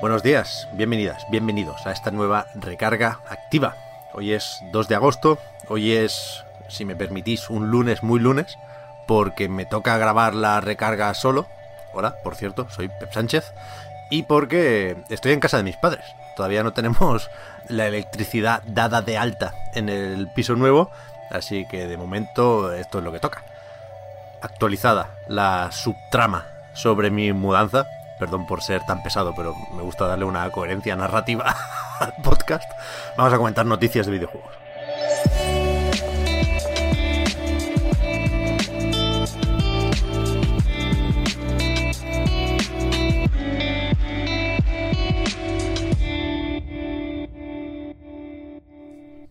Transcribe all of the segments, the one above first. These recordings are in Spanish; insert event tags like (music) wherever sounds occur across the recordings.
Buenos días, bienvenidas, bienvenidos a esta nueva recarga activa. Hoy es 2 de agosto, hoy es, si me permitís, un lunes muy lunes, porque me toca grabar la recarga solo. Hola, por cierto, soy Pep Sánchez. Y porque estoy en casa de mis padres. Todavía no tenemos la electricidad dada de alta en el piso nuevo, así que de momento esto es lo que toca. Actualizada la subtrama sobre mi mudanza, perdón por ser tan pesado, pero me gusta darle una coherencia narrativa (laughs) al podcast, vamos a comentar noticias de videojuegos.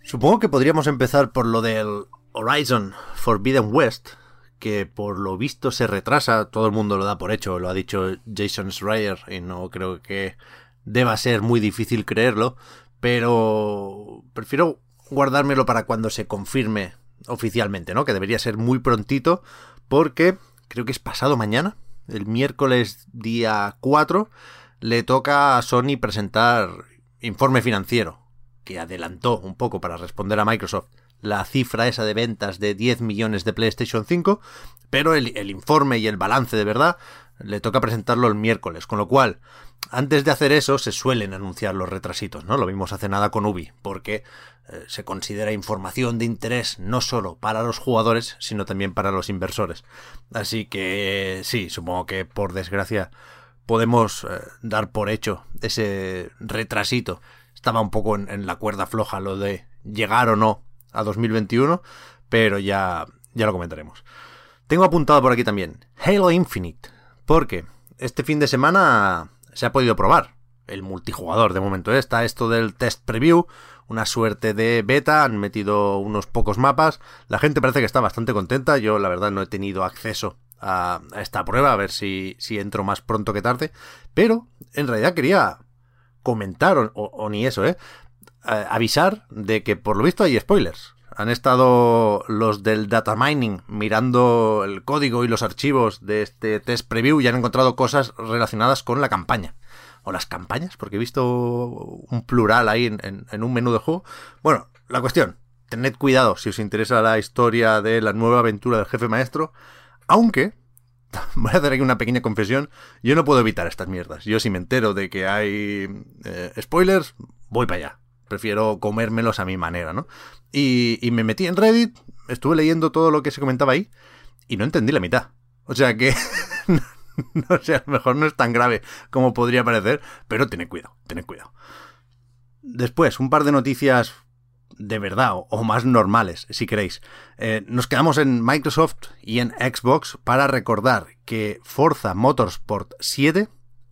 Supongo que podríamos empezar por lo del Horizon Forbidden West, que por lo visto se retrasa, todo el mundo lo da por hecho, lo ha dicho Jason Schreier y no creo que deba ser muy difícil creerlo, pero prefiero guardármelo para cuando se confirme oficialmente, ¿no? Que debería ser muy prontito, porque creo que es pasado mañana, el miércoles día 4, le toca a Sony presentar informe financiero, que adelantó un poco para responder a Microsoft la cifra esa de ventas de 10 millones de PlayStation 5, pero el, informe y el balance de verdad le toca presentarlo el miércoles, con lo cual, antes de hacer eso, se suelen anunciar los retrasitos, ¿no? Lo vimos hace nada con Ubi, porque eh, se considera información de interés no solo para los jugadores, sino también para los inversores. Así que sí, supongo que por desgracia podemos eh, dar por hecho ese retrasito estaba un poco en, la cuerda floja lo de llegar o no a 2021, pero ya, ya lo comentaremos. Tengo apuntado por aquí también Halo Infinite, porque este fin de semana se ha podido probar el multijugador. De momento está esto del test preview, una suerte de beta, han metido unos pocos mapas. La gente parece que está bastante contenta. Yo, la verdad, no he tenido acceso a, esta prueba, a ver si, si entro más pronto que tarde. Pero, en realidad, quería comentar, o, o ni eso, ¿eh? Avisar de que por lo visto hay spoilers. Han estado los del data mining mirando el código y los archivos de este test preview y han encontrado cosas relacionadas con la campaña. O las campañas, porque he visto un plural ahí en, un menú de juego. Bueno, la cuestión, tened cuidado si os interesa la historia de la nueva aventura del jefe maestro. Aunque, (laughs) voy a hacer aquí una pequeña confesión, yo no puedo evitar estas mierdas. Yo si me entero de que hay eh, spoilers, voy para allá prefiero comérmelos a mi manera, ¿no? Y, y, me metí en Reddit, estuve leyendo todo lo que se comentaba ahí y no entendí la mitad. O sea que, (laughs) no sé, a lo mejor no es tan grave como podría parecer, pero tened cuidado, tened cuidado. Después, un par de noticias de verdad o, más normales, si queréis. Eh, nos quedamos en Microsoft y en Xbox para recordar que Forza Motorsport 7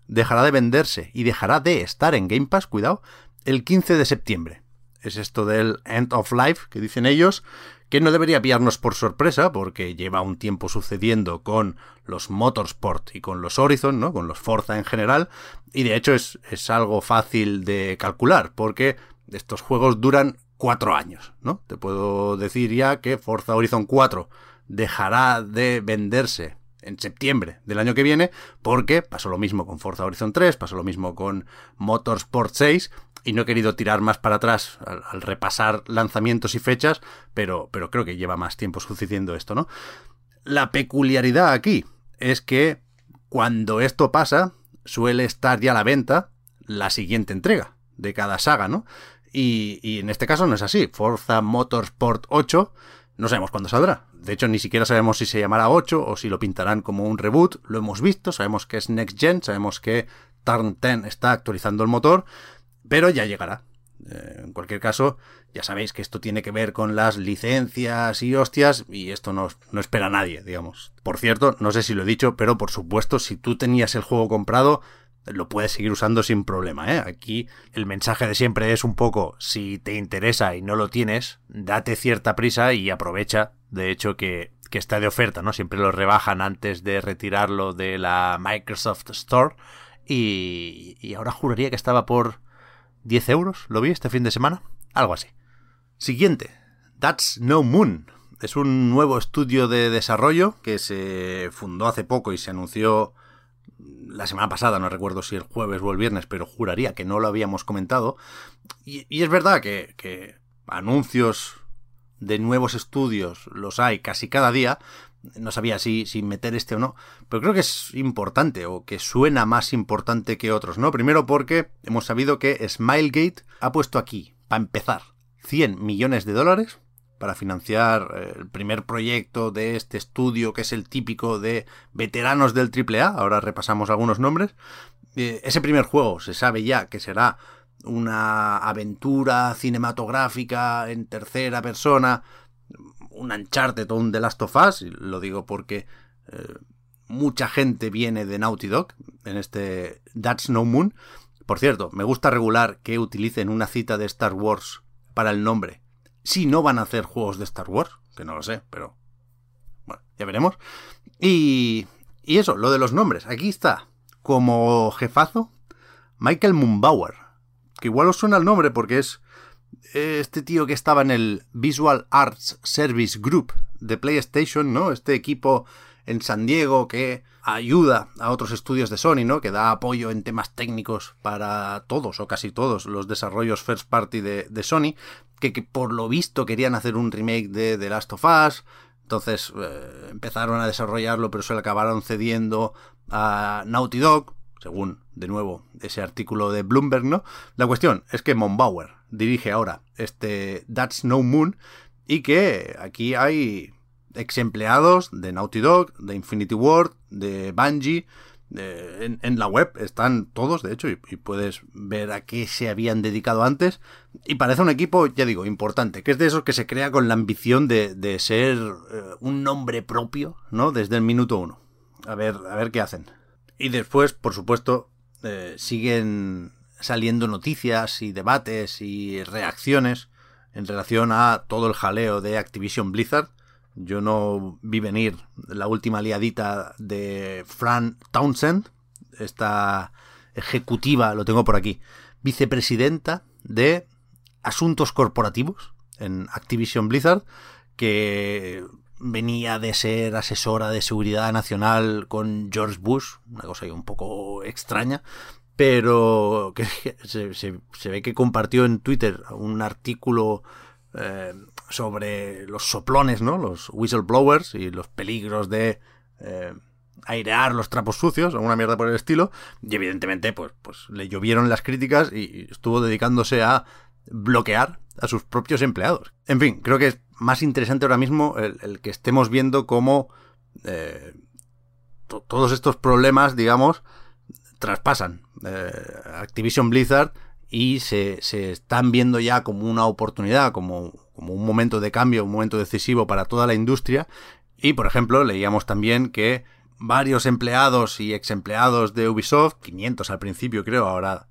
dejará de venderse y dejará de estar en Game Pass, cuidado, el 15 de septiembre. Es esto del End of Life que dicen ellos, que no debería pillarnos por sorpresa porque lleva un tiempo sucediendo con los Motorsport y con los Horizon, ¿no? Con los Forza en general, y de hecho es, es algo fácil de calcular porque estos juegos duran cuatro años, ¿no? Te puedo decir ya que Forza Horizon 4 dejará de venderse en septiembre del año que viene, porque pasó lo mismo con Forza Horizon 3, pasó lo mismo con Motorsport 6, y no he querido tirar más para atrás al, repasar lanzamientos y fechas, pero, pero creo que lleva más tiempo sucediendo esto, ¿no? La peculiaridad aquí es que cuando esto pasa, suele estar ya a la venta la siguiente entrega de cada saga, ¿no? Y, y en este caso no es así. Forza Motorsport 8 no sabemos cuándo saldrá. De hecho, ni siquiera sabemos si se llamará 8 o si lo pintarán como un reboot. Lo hemos visto, sabemos que es Next Gen, sabemos que Turn 10 está actualizando el motor, pero ya llegará. Eh, en cualquier caso, ya sabéis que esto tiene que ver con las licencias y hostias y esto no, no espera a nadie, digamos. Por cierto, no sé si lo he dicho, pero por supuesto, si tú tenías el juego comprado, lo puedes seguir usando sin problema. ¿eh? Aquí el mensaje de siempre es un poco, si te interesa y no lo tienes, date cierta prisa y aprovecha, de hecho, que, que está de oferta, ¿no? Siempre lo rebajan antes de retirarlo de la Microsoft Store y, y ahora juraría que estaba por 10 euros, lo vi este fin de semana, algo así. Siguiente, That's No Moon. Es un nuevo estudio de desarrollo que se fundó hace poco y se anunció la semana pasada, no recuerdo si el jueves o el viernes, pero juraría que no lo habíamos comentado. Y, es verdad que, que, anuncios de nuevos estudios los hay casi cada día. No sabía si, si meter este o no, pero creo que es importante o que suena más importante que otros, ¿no? Primero porque hemos sabido que Smilegate ha puesto aquí, para empezar, 100 millones de dólares para financiar eh, el primer proyecto de este estudio que es el típico de veteranos del AAA. Ahora repasamos algunos nombres. Eh, ese primer juego se sabe ya que será una aventura cinematográfica en tercera persona, un Uncharted o un The Last of Us, lo digo porque eh, mucha gente viene de Naughty Dog en este That's No Moon. Por cierto, me gusta regular que utilicen una cita de Star Wars para el nombre si no van a hacer juegos de Star Wars, que no lo sé, pero bueno, ya veremos. Y, y eso, lo de los nombres. Aquí está, como jefazo, Michael Mumbauer, que igual os suena el nombre porque es este tío que estaba en el Visual Arts Service Group de PlayStation, ¿no? Este equipo en San Diego que ayuda a otros estudios de Sony, ¿no? Que da apoyo en temas técnicos para todos o casi todos los desarrollos first party de, Sony, que, por lo visto querían hacer un remake de The Last of Us, entonces eh, empezaron a desarrollarlo, pero se le acabaron cediendo a Naughty Dog, según, de nuevo, ese artículo de Bloomberg, ¿no? La cuestión es que Monbauer dirige ahora este That's No Moon y que aquí hay ex empleados de Naughty Dog, de Infinity Ward, de Bungie. en, la web están todos, de hecho, y, puedes ver a qué se habían dedicado antes. Y parece un equipo, ya digo, importante, que es de esos que se crea con la ambición de, ser eh, un nombre propio, ¿no? Desde el minuto uno. A ver, a ver qué hacen. Y después, por supuesto, eh, siguen saliendo noticias y debates y reacciones en relación a todo el jaleo de Activision Blizzard. Yo no vi venir la última liadita de Fran Townsend, esta ejecutiva, lo tengo por aquí, vicepresidenta de Asuntos Corporativos en Activision Blizzard, que venía de ser asesora de seguridad nacional con George Bush, una cosa un poco extraña, pero que (laughs) se, ve que compartió en Twitter un artículo eh, sobre los soplones, ¿no? Los whistleblowers y los peligros de eh, airear los trapos sucios, o una mierda por el estilo. Y evidentemente, pues, pues le llovieron las críticas y estuvo dedicándose a bloquear a sus propios empleados. En fin, creo que es más interesante ahora mismo el, que estemos viendo cómo eh, todos estos problemas, digamos, traspasan eh, Activision Blizzard y se, se, están viendo ya como una oportunidad, como como un momento de cambio, un momento decisivo para toda la industria. Y, por ejemplo, leíamos también que varios empleados y ex empleados de Ubisoft, 500 al principio creo, ahora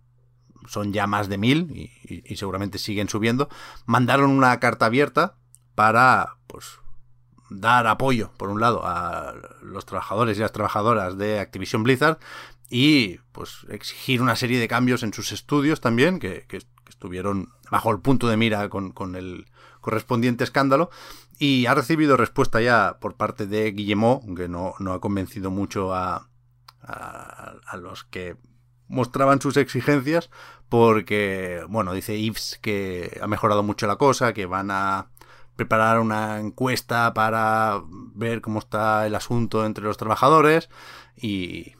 son ya más de 1000 y, seguramente siguen subiendo, mandaron una carta abierta para, pues, dar apoyo, por un lado, a los trabajadores y las trabajadoras de Activision Blizzard y, pues, exigir una serie de cambios en sus estudios también, que, estuvieron bajo el punto de mira con, con el correspondiente escándalo. Y ha recibido respuesta ya por parte de Guillemot, que no, no ha convencido mucho a, a, los que mostraban sus exigencias, porque, bueno, dice Yves que ha mejorado mucho la cosa, que van a preparar una encuesta para ver cómo está el asunto entre los trabajadores y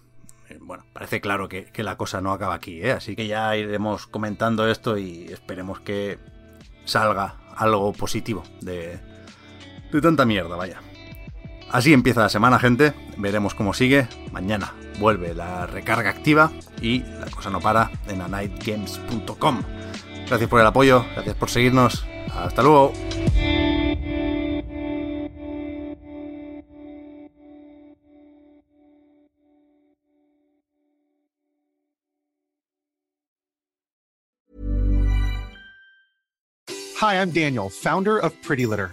bueno, parece claro que, que la cosa no acaba aquí, ¿eh? así que ya iremos comentando esto y esperemos que salga algo positivo de, de tanta mierda, vaya. Así empieza la semana, gente. Veremos cómo sigue. Mañana vuelve la recarga activa y la cosa no para en anightgames.com. Gracias por el apoyo, gracias por seguirnos. Hasta luego. Hi, I'm Daniel, founder of Pretty Litter.